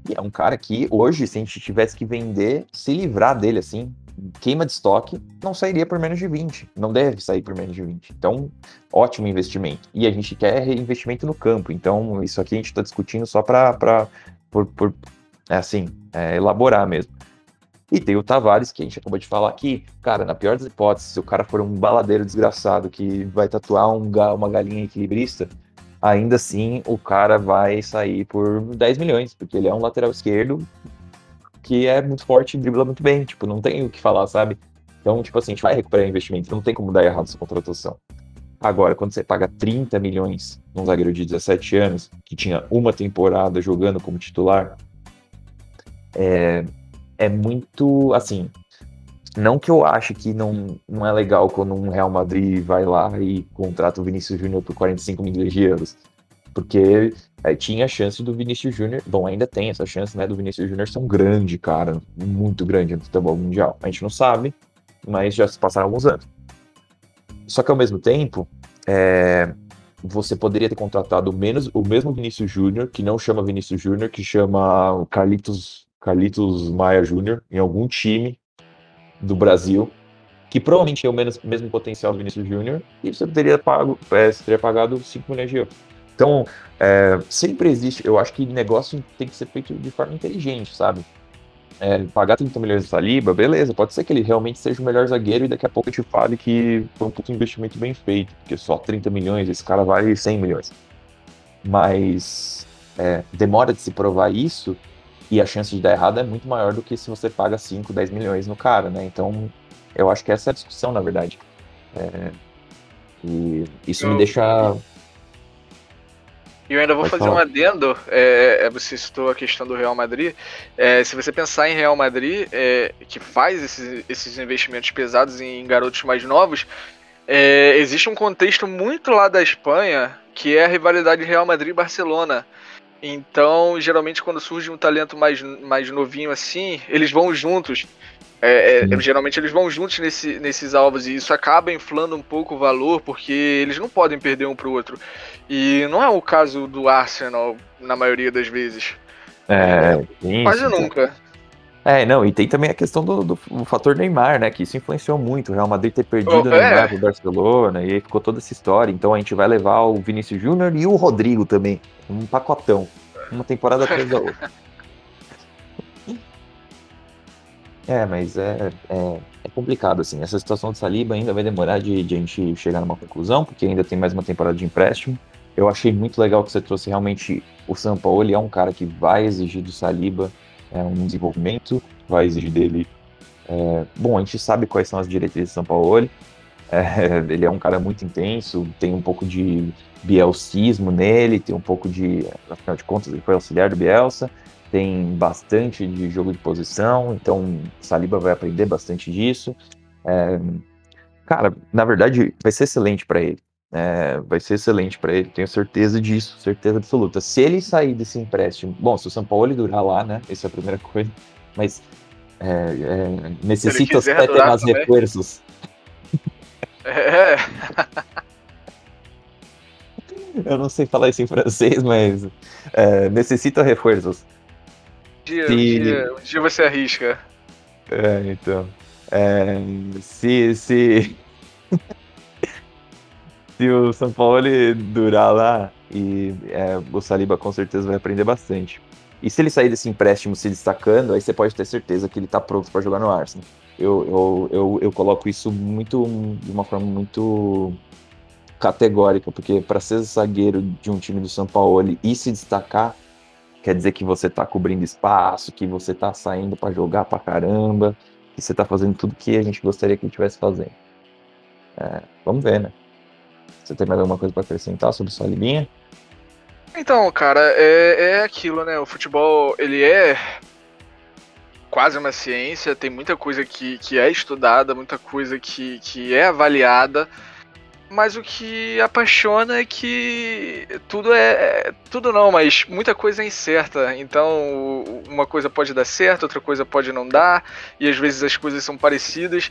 E é um cara que, hoje, se a gente tivesse que vender, se livrar dele, assim, queima de estoque, não sairia por menos de 20. Não deve sair por menos de 20. Então, ótimo investimento. E a gente quer investimento no campo. Então, isso aqui a gente está discutindo só para por, por é assim, é elaborar mesmo. E tem o Tavares, que a gente acabou de falar aqui. Cara, na pior das hipóteses, se o cara for um baladeiro desgraçado que vai tatuar um, uma galinha equilibrista, ainda assim o cara vai sair por 10 milhões, porque ele é um lateral esquerdo que é muito forte e dribla muito bem, tipo, não tem o que falar, sabe? Então, tipo assim, a gente vai recuperar investimento, não tem como dar errado essa contratação. Agora, quando você paga 30 milhões num zagueiro de 17 anos, que tinha uma temporada jogando como titular, é, é muito, assim, não que eu ache que não, não é legal quando um Real Madrid vai lá e contrata o Vinícius Júnior por 45 milhões de euros. Porque é, tinha a chance do Vinícius Júnior, bom, ainda tem essa chance, né, do Vinícius Júnior ser um grande cara, muito grande no futebol mundial. A gente não sabe, mas já se passaram alguns anos. Só que ao mesmo tempo, é, você poderia ter contratado menos, o mesmo Vinícius Júnior, que não chama Vinícius Júnior, que chama Carlitos, Carlitos Maia Júnior, em algum time do Brasil, que provavelmente tem o menos, mesmo potencial do Vinícius Júnior, e você teria, pago, é, você teria pagado 5 milhões de euros. Então, é, sempre existe, eu acho que negócio tem que ser feito de forma inteligente, sabe? é, pagar 30 milhões de Saliba, beleza, pode ser que ele realmente seja o melhor zagueiro e daqui a pouco eu te fale que foi um puto investimento bem feito, porque só 30 milhões, esse cara vale 100 milhões. Mas é, demora de se provar isso e a chance de dar errado é muito maior do que se você paga 5, 10 milhões no cara, né? Então, eu acho que essa é a discussão, na verdade. É, e isso eu... me deixa e eu ainda vou Pode fazer falar. um adendo, é, é, você citou a questão do Real Madrid. É, se você pensar em Real Madrid, é, que faz esses, esses investimentos pesados em garotos mais novos, é, existe um contexto muito lá da Espanha, que é a rivalidade Real Madrid-Barcelona. Então, geralmente, quando surge um talento mais, mais novinho assim, eles vão juntos. É, é, geralmente eles vão juntos nesse, nesses alvos e isso acaba inflando um pouco o valor, porque eles não podem perder um pro outro. E não é o caso do Arsenal na maioria das vezes. É, quase nunca. É, não, e tem também a questão do, do, do, fator Neymar, né? Que isso influenciou muito. O Real Madrid ter perdido oh, o Neymar é. pro Barcelona, e aí ficou toda essa história. Então a gente vai levar o Vinícius Júnior e o Rodrigo também. Um pacotão. Uma temporada atrás da outra. [laughs] É, mas é, é, é, complicado, assim. Essa situação de Saliba ainda vai demorar de, de, a gente chegar numa conclusão, porque ainda tem mais uma temporada de empréstimo. Eu achei muito legal que você trouxe realmente o. Ele é um cara que vai exigir do Saliba é, um desenvolvimento, vai exigir dele. É, bom, a gente sabe quais são as diretrizes do São Paulo. [laughs] É, ele é um cara muito intenso, tem um pouco de bielcismo nele, tem um pouco de. Afinal de contas, ele foi auxiliar do Bielsa tem bastante de jogo de posição, então Saliba vai aprender bastante disso. É, cara, na verdade, vai ser excelente para ele. É, vai ser excelente para ele, tenho certeza disso, certeza absoluta. Se ele sair desse empréstimo, bom, se o São Paulo durar lá, né? Essa é a primeira [laughs] coisa, mas é, é, necessita mais reforços. [laughs] É. Eu não sei falar isso em francês, mas é, necessita reforços dia, se... um, dia, um dia você arrisca. É, então. É, se, se, [laughs] se o São Paulo durar lá, e é, o Saliba com certeza vai aprender bastante. E se ele sair desse empréstimo se destacando, aí você pode ter certeza que ele tá pronto para jogar no Arsenal. Eu, eu, eu, eu, coloco isso muito de uma forma muito categórica, porque para ser zagueiro de um time do São Paulo e se destacar, quer dizer que você está cobrindo espaço, que você está saindo para jogar para caramba, que você está fazendo tudo que a gente gostaria que estivesse fazendo. É, vamos ver, né? Você tem mais alguma coisa para acrescentar sobre sua libinha? Então, cara, é, é aquilo, né? O futebol, ele é quase uma ciência, tem muita coisa que, que é estudada, muita coisa que, que é avaliada, mas o que apaixona é que tudo é, é. Tudo não, mas muita coisa é incerta. Então, uma coisa pode dar certo, outra coisa pode não dar, e às vezes as coisas são parecidas.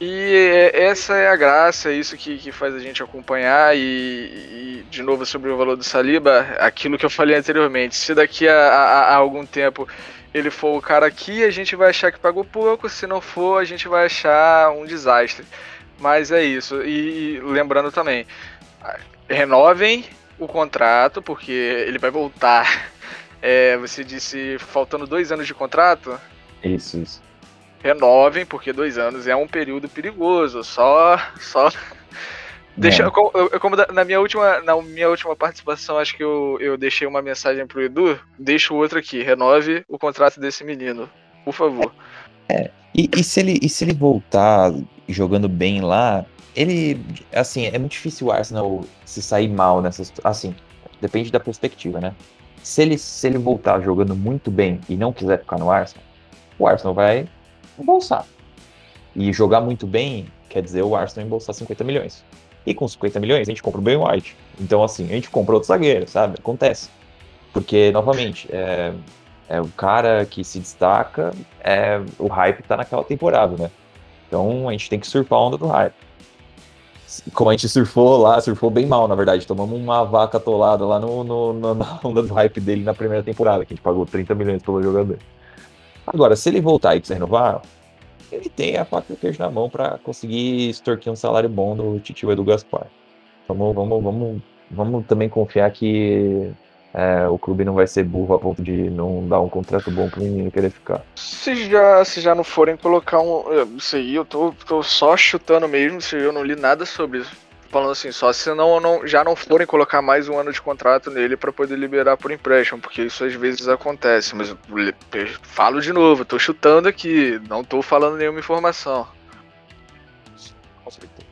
E é, essa é a graça, é isso que, que faz a gente acompanhar. E, e, de novo, sobre o valor do Saliba, aquilo que eu falei anteriormente: se daqui a, a, a algum tempo ele for o cara aqui, a gente vai achar que pagou pouco, se não for, a gente vai achar um desastre. Mas é isso. E, lembrando também, renovem o contrato, porque ele vai voltar. [laughs] É, você disse faltando dois anos de contrato? Isso, isso. Renovem, porque dois anos é um período perigoso. Só, só [laughs] Deixa, é. como, como, na, minha última, na minha última participação, acho que eu, eu deixei uma mensagem pro Edu. Deixo outro aqui. Renove o contrato desse menino, por favor. É. E, e, se ele, e se ele voltar jogando bem lá, ele. Assim, é muito difícil o Arsenal se sair mal nessa Assim, depende da perspectiva, né? Se ele, se ele voltar jogando muito bem e não quiser ficar no Arsenal, o Arsenal vai embolsar. E jogar muito bem quer dizer o Arsenal embolsar 50 milhões. E com 50 milhões a gente compra o Ben White. Então, assim, a gente compra outro zagueiro, sabe? Acontece. Porque, novamente, é, é o cara que se destaca, é, o hype tá naquela temporada, né? Então a gente tem que surfar a onda do hype. Como a gente surfou lá, surfou bem mal, na verdade. Tomamos uma vaca atolada lá no, no, no, na onda do hype dele na primeira temporada, que a gente pagou 30 milhões pelo jogador. Agora, se ele voltar e quiser renovar, ele tem a faca e o queijo na mão para conseguir extorquir um salário bom do Titio Edu Gaspar. Vamos, vamos, vamos, vamos também confiar que é, o clube não vai ser burro a ponto de não dar um contrato bom pro menino querer ficar. Se já, se já não forem colocar um. Isso aí, eu tô, tô só chutando mesmo, se eu não li nada sobre isso. Falando assim, só se não, não, já não forem colocar mais um ano de contrato nele para poder liberar por empréstimo, porque isso às vezes acontece. Mas eu, eu falo de novo, tô chutando aqui, não tô falando nenhuma informação. Com certeza.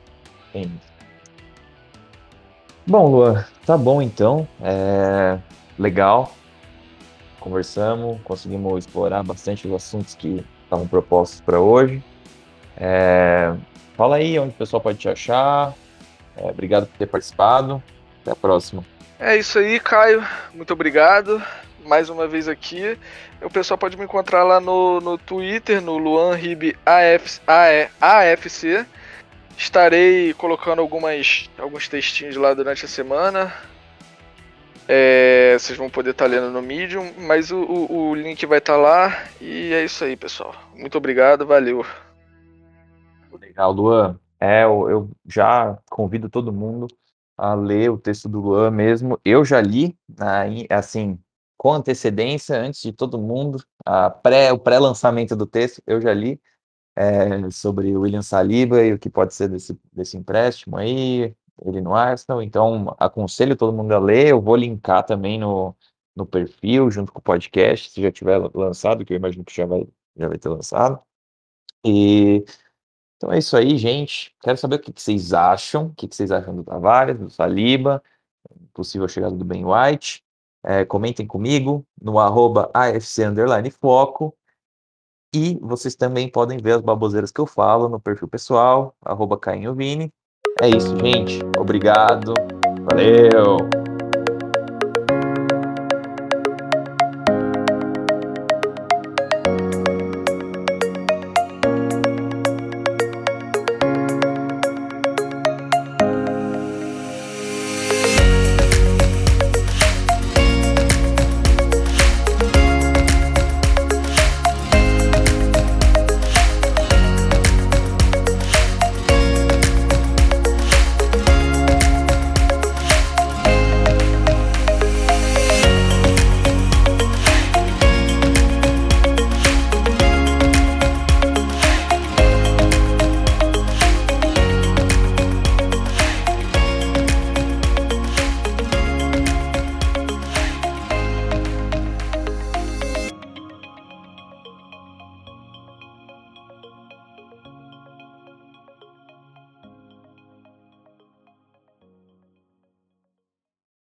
Bom, Luan, tá bom então. É legal. Conversamos, conseguimos explorar bastante os assuntos que estavam propostos para hoje. É, fala aí onde o pessoal pode te achar. É, obrigado por ter participado. Até a próxima. É isso aí, Caio. Muito obrigado. Mais uma vez aqui. O pessoal pode me encontrar lá no, no Twitter, no Luan Rib AF, AFC. Estarei colocando algumas, alguns textinhos lá durante a semana. É, vocês vão poder estar tá lendo no Medium, mas o, o, o link vai estar tá lá. E é isso aí, pessoal. Muito obrigado, valeu. Legal, Luan. É, eu, eu já convido todo mundo a ler o texto do Luan mesmo. Eu já li, assim, com antecedência, antes de todo mundo, pré, o pré-lançamento do texto, eu já li é, sobre o William Saliba e o que pode ser desse, desse empréstimo aí, ele no Arsenal, então aconselho todo mundo a ler, eu vou linkar também no, no perfil, junto com o podcast, se já tiver lançado, que eu imagino que já vai, já vai ter lançado. E então é isso aí, gente. Quero saber o que, que vocês acham, o que, que vocês acham do Tavares, do Saliba, possível chegada do Ben White. É, comentem comigo no arroba AFC Foco. E vocês também podem ver as baboseiras que eu falo no perfil pessoal, arroba. É isso, gente. Obrigado. Valeu!